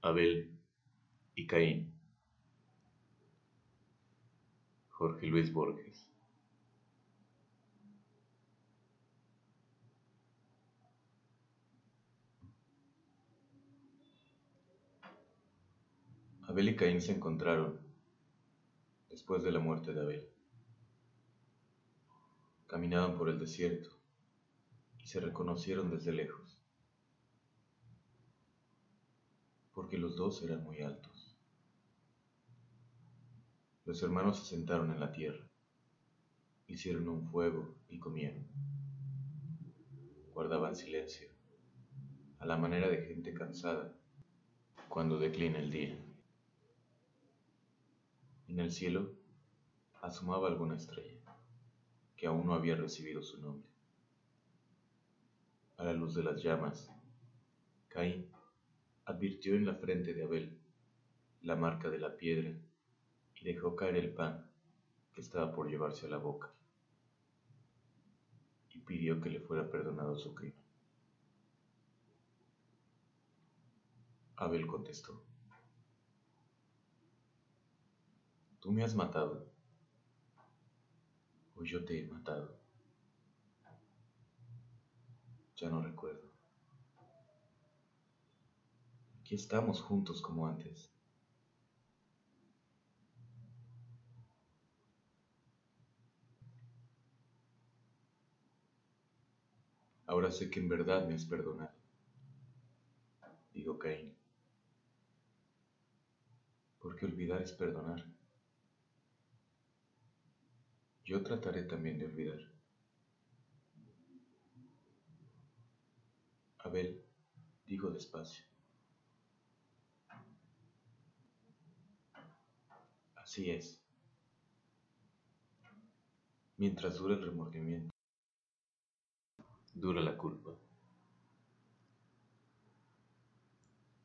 Abel y Caín. Jorge Luis Borges. Abel y Caín se encontraron después de la muerte de Abel. Caminaban por el desierto y se reconocieron desde lejos, porque los dos eran muy altos. Los hermanos se sentaron en la tierra, hicieron un fuego y comieron. Guardaban silencio, a la manera de gente cansada cuando declina el día. En el cielo asomaba alguna estrella que aún no había recibido su nombre. A la luz de las llamas, Caín advirtió en la frente de Abel la marca de la piedra y dejó caer el pan que estaba por llevarse a la boca y pidió que le fuera perdonado su crimen. Abel contestó, Tú me has matado o yo te he matado. Ya no recuerdo. Aquí estamos juntos como antes. Ahora sé que en verdad me has perdonado, dijo Caín. Porque olvidar es perdonar. Yo trataré también de olvidar. Abel dijo despacio. Así es. Mientras dura el remordimiento, dura la culpa.